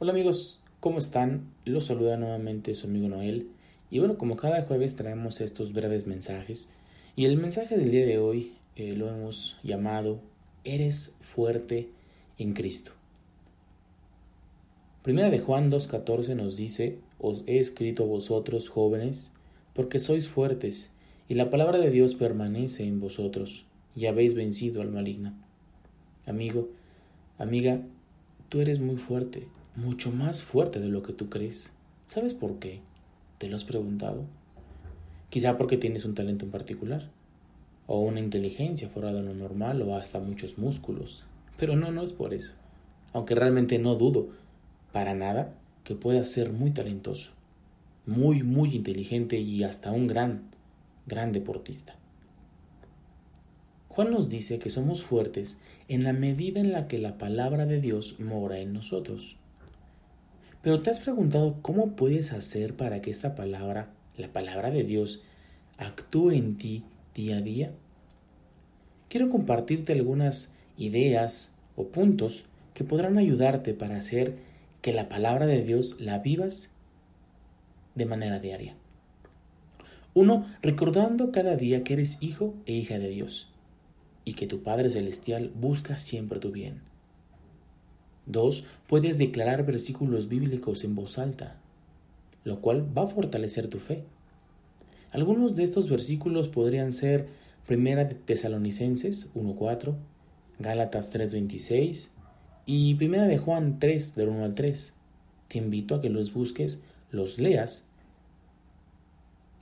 Hola amigos, ¿cómo están? Los saluda nuevamente su amigo Noel. Y bueno, como cada jueves traemos estos breves mensajes. Y el mensaje del día de hoy eh, lo hemos llamado Eres fuerte en Cristo. Primera de Juan 2.14 nos dice, Os he escrito vosotros jóvenes, porque sois fuertes, y la palabra de Dios permanece en vosotros, y habéis vencido al maligno. Amigo, amiga, tú eres muy fuerte, mucho más fuerte de lo que tú crees. ¿Sabes por qué? ¿Te lo has preguntado? Quizá porque tienes un talento en particular, o una inteligencia fuera de lo normal, o hasta muchos músculos. Pero no, no es por eso. Aunque realmente no dudo, para nada, que puedas ser muy talentoso, muy, muy inteligente y hasta un gran, gran deportista. Juan nos dice que somos fuertes en la medida en la que la palabra de Dios mora en nosotros. Pero ¿te has preguntado cómo puedes hacer para que esta palabra, la palabra de Dios, actúe en ti día a día? Quiero compartirte algunas ideas o puntos que podrán ayudarte para hacer que la palabra de Dios la vivas de manera diaria. Uno, recordando cada día que eres hijo e hija de Dios y que tu Padre Celestial busca siempre tu bien. 2. Puedes declarar versículos bíblicos en voz alta, lo cual va a fortalecer tu fe. Algunos de estos versículos podrían ser Primera de Tesalonicenses 1.4, Gálatas 3.26 y Primera de Juan 3 del 1 al 3. Te invito a que los busques, los leas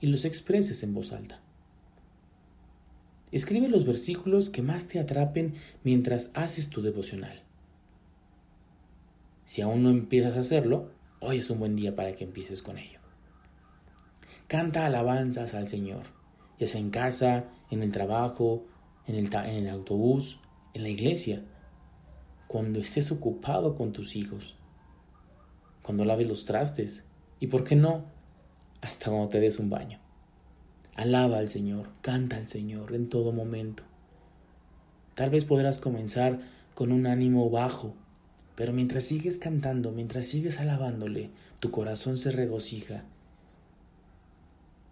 y los expreses en voz alta. Escribe los versículos que más te atrapen mientras haces tu devocional. Si aún no empiezas a hacerlo, hoy es un buen día para que empieces con ello. Canta alabanzas al Señor, ya sea en casa, en el trabajo, en el, en el autobús, en la iglesia, cuando estés ocupado con tus hijos, cuando laves los trastes y, ¿por qué no?, hasta cuando te des un baño. Alaba al Señor, canta al Señor en todo momento. Tal vez podrás comenzar con un ánimo bajo, pero mientras sigues cantando, mientras sigues alabándole, tu corazón se regocija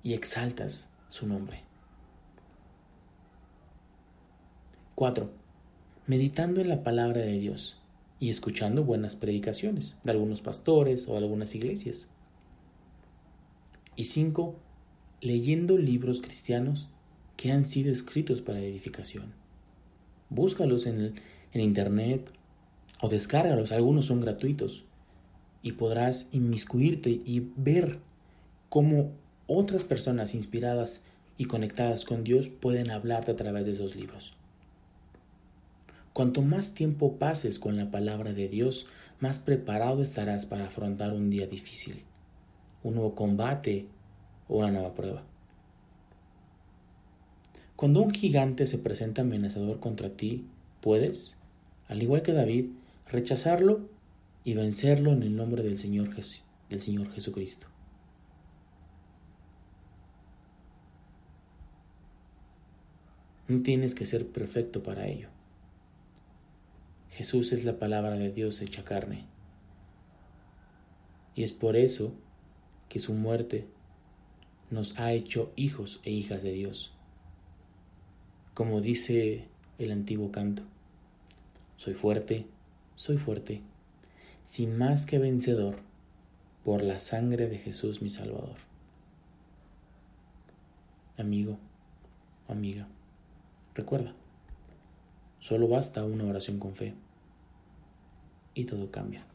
y exaltas su nombre. 4. Meditando en la palabra de Dios y escuchando buenas predicaciones de algunos pastores o de algunas iglesias. Y 5. Leyendo libros cristianos que han sido escritos para edificación. Búscalos en, en internet o descárgalos, algunos son gratuitos y podrás inmiscuirte y ver cómo otras personas inspiradas y conectadas con Dios pueden hablarte a través de esos libros. Cuanto más tiempo pases con la palabra de Dios, más preparado estarás para afrontar un día difícil, un nuevo combate o una nueva prueba. Cuando un gigante se presenta amenazador contra ti, puedes, al igual que David, rechazarlo y vencerlo en el nombre del Señor, Jesucristo. No tienes que ser perfecto para ello. Jesús es la palabra de Dios hecha carne. Y es por eso que su muerte nos ha hecho hijos e hijas de Dios. Como dice el antiguo canto, soy fuerte, soy fuerte, sin más que vencedor, por la sangre de Jesús mi Salvador. Amigo, amiga, recuerda, solo basta una oración con fe y todo cambia.